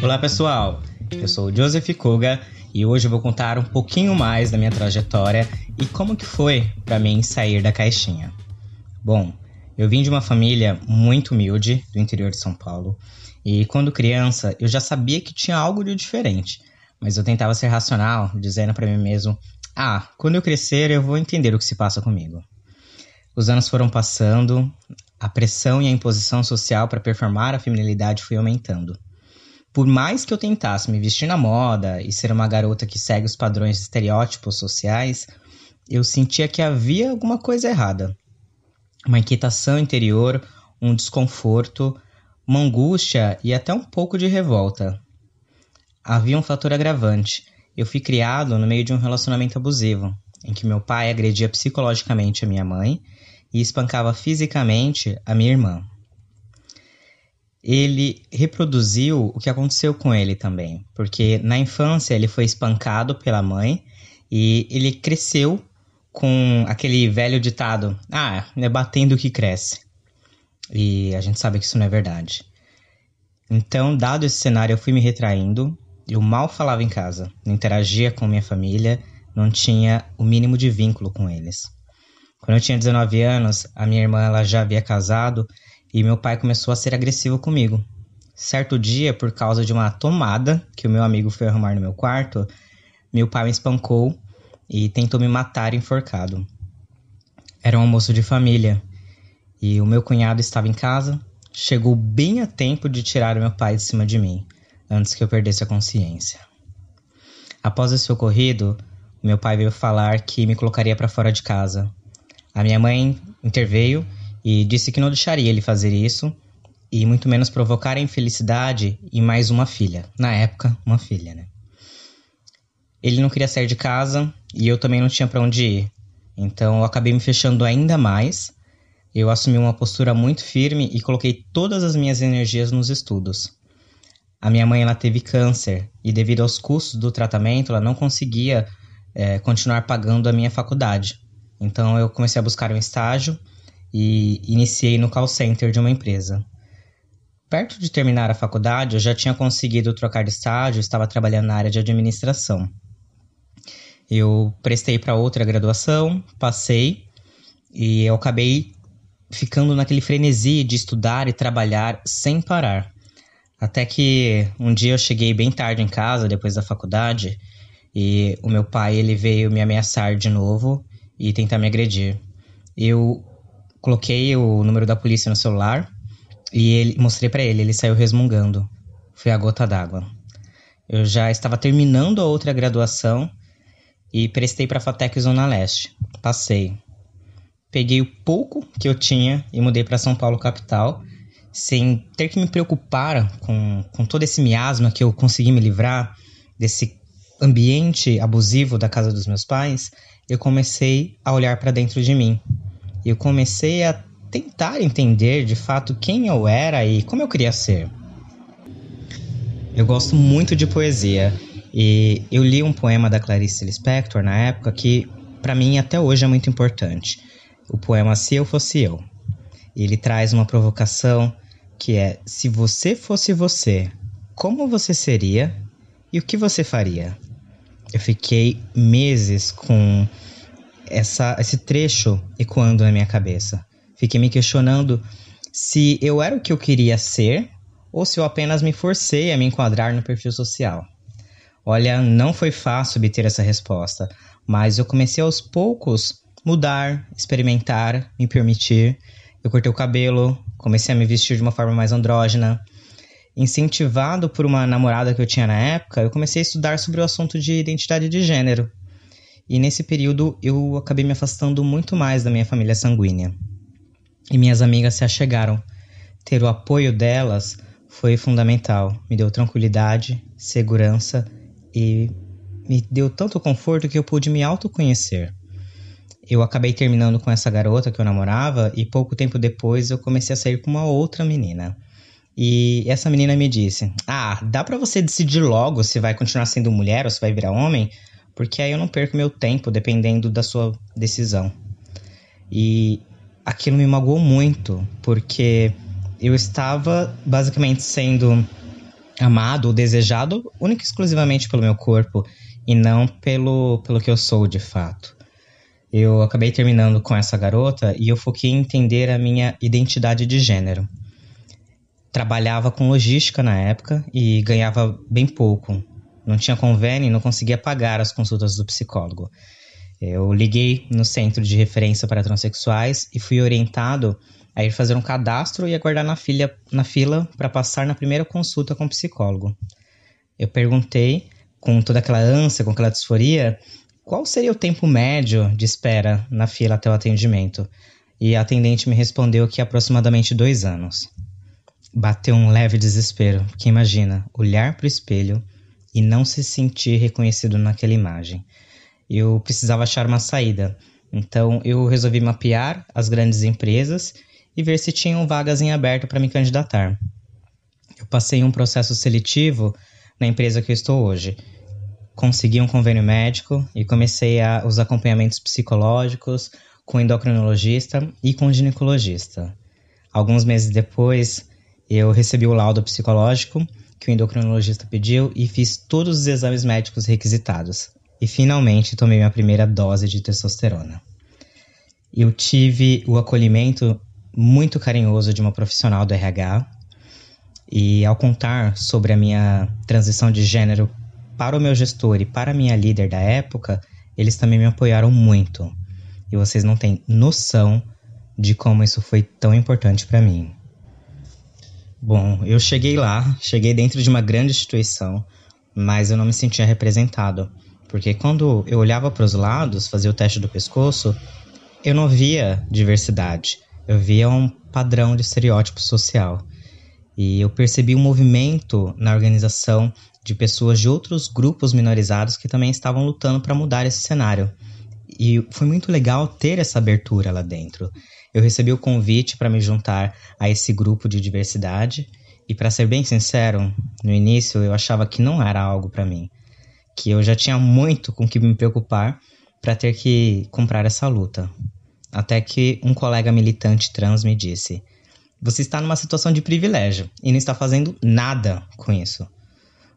Olá pessoal, eu sou o Joseph Koga e hoje eu vou contar um pouquinho mais da minha trajetória e como que foi para mim sair da caixinha. Bom, eu vim de uma família muito humilde do interior de São Paulo e quando criança eu já sabia que tinha algo de diferente, mas eu tentava ser racional, dizendo para mim mesmo: "Ah, quando eu crescer eu vou entender o que se passa comigo". Os anos foram passando, a pressão e a imposição social para performar a feminilidade foi aumentando. Por mais que eu tentasse me vestir na moda e ser uma garota que segue os padrões estereótipos sociais, eu sentia que havia alguma coisa errada. Uma inquietação interior, um desconforto, uma angústia e até um pouco de revolta. Havia um fator agravante. Eu fui criado no meio de um relacionamento abusivo, em que meu pai agredia psicologicamente a minha mãe e espancava fisicamente a minha irmã. Ele reproduziu o que aconteceu com ele também, porque na infância ele foi espancado pela mãe e ele cresceu com aquele velho ditado: ah, é batendo que cresce. E a gente sabe que isso não é verdade. Então, dado esse cenário, eu fui me retraindo. Eu mal falava em casa, não interagia com minha família, não tinha o mínimo de vínculo com eles. Quando eu tinha 19 anos, a minha irmã ela já havia casado e meu pai começou a ser agressivo comigo. Certo dia, por causa de uma tomada que o meu amigo foi arrumar no meu quarto, meu pai me espancou e tentou me matar enforcado. Era um almoço de família e o meu cunhado estava em casa, chegou bem a tempo de tirar o meu pai de cima de mim, antes que eu perdesse a consciência. Após esse ocorrido, meu pai veio falar que me colocaria para fora de casa a minha mãe interveio e disse que não deixaria ele fazer isso e muito menos provocar a infelicidade em mais uma filha. Na época, uma filha, né? Ele não queria sair de casa e eu também não tinha para onde ir. Então eu acabei me fechando ainda mais. Eu assumi uma postura muito firme e coloquei todas as minhas energias nos estudos. A minha mãe ela teve câncer e devido aos custos do tratamento ela não conseguia é, continuar pagando a minha faculdade. Então eu comecei a buscar um estágio e iniciei no call center de uma empresa. Perto de terminar a faculdade, eu já tinha conseguido trocar de estágio, estava trabalhando na área de administração. Eu prestei para outra graduação, passei e eu acabei ficando naquele frenesi de estudar e trabalhar sem parar. Até que um dia eu cheguei bem tarde em casa, depois da faculdade, e o meu pai ele veio me ameaçar de novo e tentar me agredir. Eu coloquei o número da polícia no celular e ele, mostrei para ele, ele saiu resmungando. Foi a gota d'água. Eu já estava terminando a outra graduação e prestei para a Fatec Zona Leste. Passei. Peguei o pouco que eu tinha e mudei para São Paulo capital, sem ter que me preocupar com, com todo esse miasma que eu consegui me livrar desse ambiente abusivo da casa dos meus pais eu comecei a olhar para dentro de mim. Eu comecei a tentar entender de fato quem eu era e como eu queria ser. Eu gosto muito de poesia e eu li um poema da Clarice Lispector na época que para mim até hoje é muito importante. O poema Se eu fosse eu. Ele traz uma provocação que é: se você fosse você, como você seria e o que você faria? Eu fiquei meses com essa, esse trecho ecoando na minha cabeça. Fiquei me questionando se eu era o que eu queria ser ou se eu apenas me forcei a me enquadrar no perfil social. Olha, não foi fácil obter essa resposta, mas eu comecei aos poucos mudar, experimentar, me permitir. Eu cortei o cabelo, comecei a me vestir de uma forma mais andrógena, incentivado por uma namorada que eu tinha na época, eu comecei a estudar sobre o assunto de identidade de gênero. E nesse período eu acabei me afastando muito mais da minha família sanguínea. E minhas amigas se achegaram. Ter o apoio delas foi fundamental. Me deu tranquilidade, segurança e me deu tanto conforto que eu pude me autoconhecer. Eu acabei terminando com essa garota que eu namorava e pouco tempo depois eu comecei a sair com uma outra menina. E essa menina me disse: Ah, dá para você decidir logo se vai continuar sendo mulher ou se vai virar homem? Porque aí eu não perco meu tempo dependendo da sua decisão. E aquilo me magoou muito, porque eu estava basicamente sendo amado ou desejado única e exclusivamente pelo meu corpo e não pelo, pelo que eu sou de fato. Eu acabei terminando com essa garota e eu foquei em entender a minha identidade de gênero. Trabalhava com logística na época e ganhava bem pouco. Não tinha convênio e não conseguia pagar as consultas do psicólogo. Eu liguei no centro de referência para transexuais e fui orientado a ir fazer um cadastro e aguardar na, filha, na fila para passar na primeira consulta com o psicólogo. Eu perguntei, com toda aquela ânsia, com aquela disforia, qual seria o tempo médio de espera na fila até o atendimento. E a atendente me respondeu que aproximadamente dois anos. Bateu um leve desespero, porque imagina, olhar para o espelho e não se sentir reconhecido naquela imagem eu precisava achar uma saída. Então eu resolvi mapear as grandes empresas e ver se tinham vagas em aberto para me candidatar. Eu passei um processo seletivo na empresa que eu estou hoje. Consegui um convênio médico e comecei a, os acompanhamentos psicológicos com endocrinologista e com ginecologista. Alguns meses depois, eu recebi o laudo psicológico que o endocrinologista pediu e fiz todos os exames médicos requisitados e finalmente tomei minha primeira dose de testosterona. Eu tive o acolhimento muito carinhoso de uma profissional do RH e ao contar sobre a minha transição de gênero para o meu gestor e para a minha líder da época, eles também me apoiaram muito. E vocês não têm noção de como isso foi tão importante para mim. Bom, eu cheguei lá, cheguei dentro de uma grande instituição, mas eu não me sentia representado. Porque quando eu olhava para os lados, fazia o teste do pescoço, eu não via diversidade. Eu via um padrão de estereótipo social. E eu percebi um movimento na organização de pessoas de outros grupos minorizados que também estavam lutando para mudar esse cenário. E foi muito legal ter essa abertura lá dentro. Eu recebi o convite para me juntar a esse grupo de diversidade e para ser bem sincero, no início eu achava que não era algo para mim que eu já tinha muito com que me preocupar para ter que comprar essa luta. Até que um colega militante trans me disse: Você está numa situação de privilégio e não está fazendo nada com isso.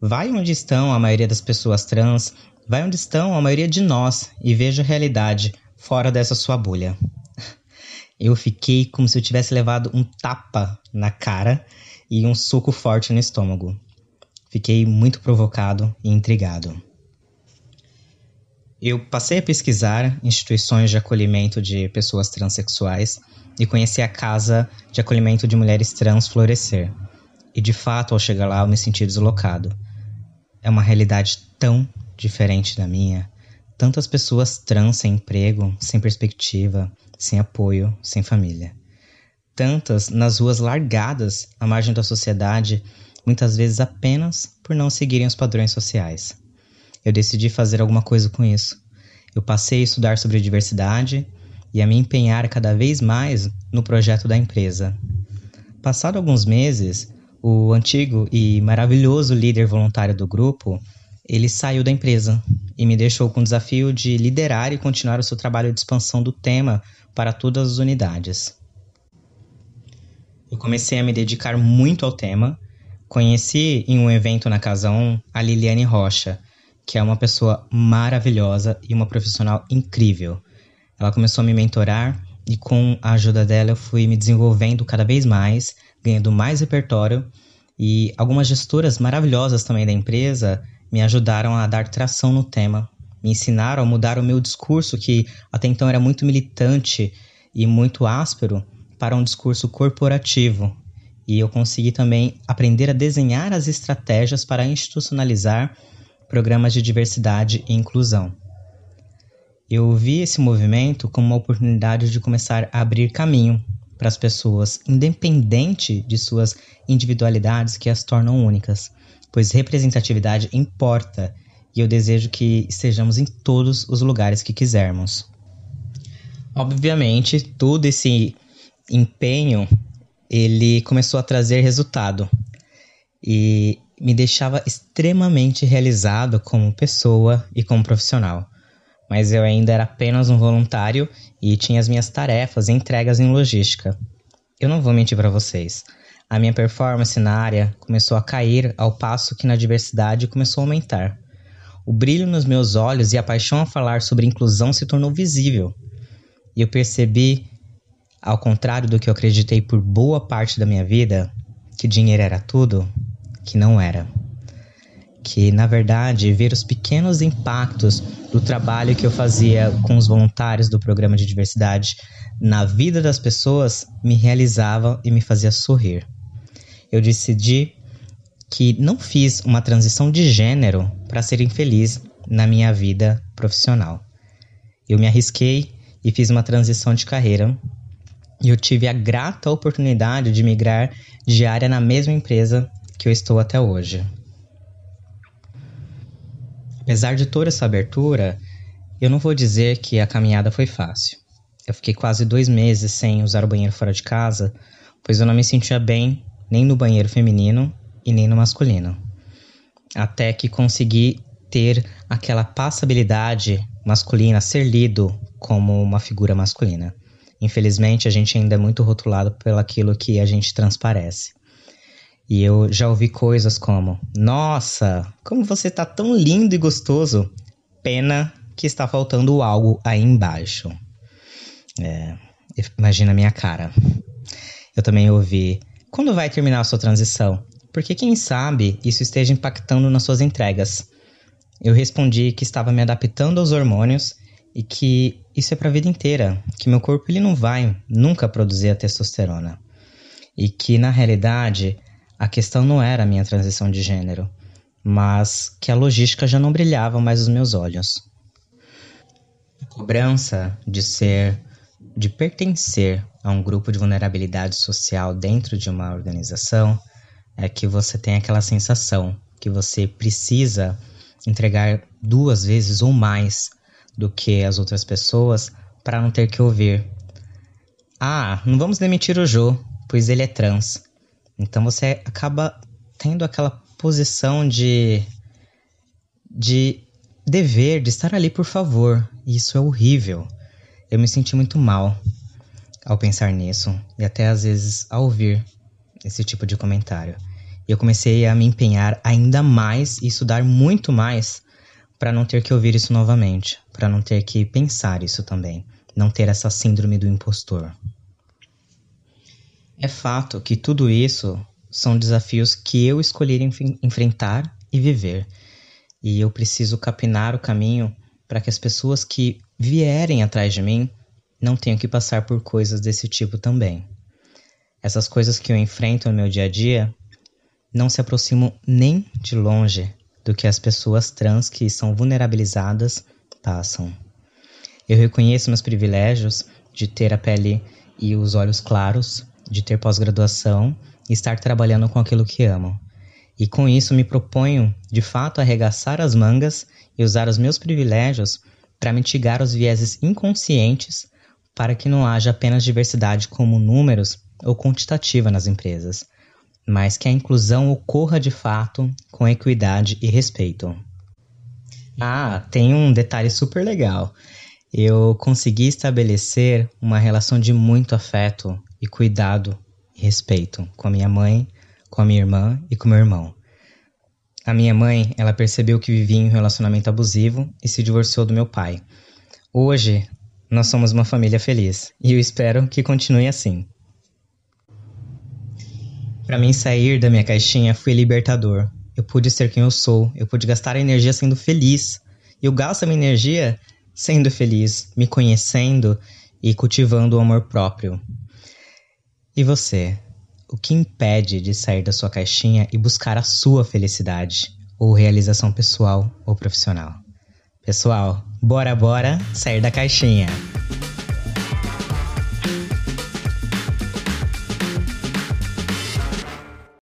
Vai onde estão a maioria das pessoas trans, vai onde estão a maioria de nós e veja a realidade fora dessa sua bolha. Eu fiquei como se eu tivesse levado um tapa na cara e um soco forte no estômago. Fiquei muito provocado e intrigado. Eu passei a pesquisar instituições de acolhimento de pessoas transexuais e conheci a Casa de Acolhimento de Mulheres Trans Florescer. E de fato, ao chegar lá, eu me senti deslocado. É uma realidade tão diferente da minha. Tantas pessoas trans sem emprego, sem perspectiva, sem apoio, sem família. Tantas nas ruas largadas à margem da sociedade, muitas vezes apenas por não seguirem os padrões sociais eu decidi fazer alguma coisa com isso. Eu passei a estudar sobre diversidade e a me empenhar cada vez mais no projeto da empresa. Passado alguns meses, o antigo e maravilhoso líder voluntário do grupo, ele saiu da empresa e me deixou com o desafio de liderar e continuar o seu trabalho de expansão do tema para todas as unidades. Eu comecei a me dedicar muito ao tema. Conheci em um evento na Casa 1 a Liliane Rocha, que é uma pessoa maravilhosa e uma profissional incrível. Ela começou a me mentorar e com a ajuda dela eu fui me desenvolvendo cada vez mais, ganhando mais repertório e algumas gestoras maravilhosas também da empresa me ajudaram a dar tração no tema, me ensinaram a mudar o meu discurso que até então era muito militante e muito áspero para um discurso corporativo. E eu consegui também aprender a desenhar as estratégias para institucionalizar programas de diversidade e inclusão. Eu vi esse movimento como uma oportunidade de começar a abrir caminho para as pessoas, independente de suas individualidades que as tornam únicas, pois representatividade importa e eu desejo que estejamos em todos os lugares que quisermos. Obviamente, todo esse empenho ele começou a trazer resultado. E me deixava extremamente realizado como pessoa e como profissional. Mas eu ainda era apenas um voluntário e tinha as minhas tarefas e entregas em logística. Eu não vou mentir para vocês. A minha performance na área começou a cair ao passo que na diversidade começou a aumentar. O brilho nos meus olhos e a paixão a falar sobre inclusão se tornou visível. E eu percebi, ao contrário do que eu acreditei por boa parte da minha vida, que dinheiro era tudo, que não era. Que, na verdade, ver os pequenos impactos do trabalho que eu fazia com os voluntários do programa de diversidade na vida das pessoas me realizava e me fazia sorrir. Eu decidi que não fiz uma transição de gênero para ser infeliz na minha vida profissional. Eu me arrisquei e fiz uma transição de carreira e eu tive a grata oportunidade de migrar de área na mesma empresa que eu estou até hoje. Apesar de toda essa abertura, eu não vou dizer que a caminhada foi fácil. Eu fiquei quase dois meses sem usar o banheiro fora de casa, pois eu não me sentia bem nem no banheiro feminino e nem no masculino. Até que consegui ter aquela passabilidade masculina, ser lido como uma figura masculina. Infelizmente, a gente ainda é muito rotulado pelo aquilo que a gente transparece. E eu já ouvi coisas como: Nossa, como você tá tão lindo e gostoso. Pena que está faltando algo aí embaixo. É, imagina a minha cara. Eu também ouvi: Quando vai terminar a sua transição? Porque quem sabe isso esteja impactando nas suas entregas. Eu respondi que estava me adaptando aos hormônios e que isso é para a vida inteira, que meu corpo ele não vai nunca produzir a testosterona. E que na realidade a questão não era a minha transição de gênero, mas que a logística já não brilhava mais os meus olhos. A cobrança de ser, de pertencer a um grupo de vulnerabilidade social dentro de uma organização é que você tem aquela sensação que você precisa entregar duas vezes ou mais do que as outras pessoas para não ter que ouvir. Ah, não vamos demitir o Jô, pois ele é trans. Então você acaba tendo aquela posição de de dever, de estar ali por favor. Isso é horrível. Eu me senti muito mal ao pensar nisso e até às vezes ao ouvir esse tipo de comentário. E eu comecei a me empenhar ainda mais e estudar muito mais para não ter que ouvir isso novamente, para não ter que pensar isso também, não ter essa síndrome do impostor. É fato que tudo isso são desafios que eu escolhi enfrentar e viver, e eu preciso capinar o caminho para que as pessoas que vierem atrás de mim não tenham que passar por coisas desse tipo também. Essas coisas que eu enfrento no meu dia a dia não se aproximam nem de longe do que as pessoas trans que são vulnerabilizadas passam. Eu reconheço meus privilégios de ter a pele e os olhos claros, de ter pós-graduação e estar trabalhando com aquilo que amo. E com isso me proponho, de fato, arregaçar as mangas e usar os meus privilégios para mitigar os vieses inconscientes para que não haja apenas diversidade como números ou quantitativa nas empresas, mas que a inclusão ocorra de fato com equidade e respeito. Ah, tem um detalhe super legal. Eu consegui estabelecer uma relação de muito afeto e cuidado e respeito com a minha mãe, com a minha irmã e com meu irmão. A minha mãe, ela percebeu que vivia em um relacionamento abusivo e se divorciou do meu pai. Hoje, nós somos uma família feliz e eu espero que continue assim. Para mim, sair da minha caixinha foi libertador. Eu pude ser quem eu sou, eu pude gastar a energia sendo feliz. E eu gasto a minha energia sendo feliz, me conhecendo e cultivando o amor próprio. E você? O que impede de sair da sua caixinha e buscar a sua felicidade, ou realização pessoal ou profissional? Pessoal, bora bora sair da caixinha!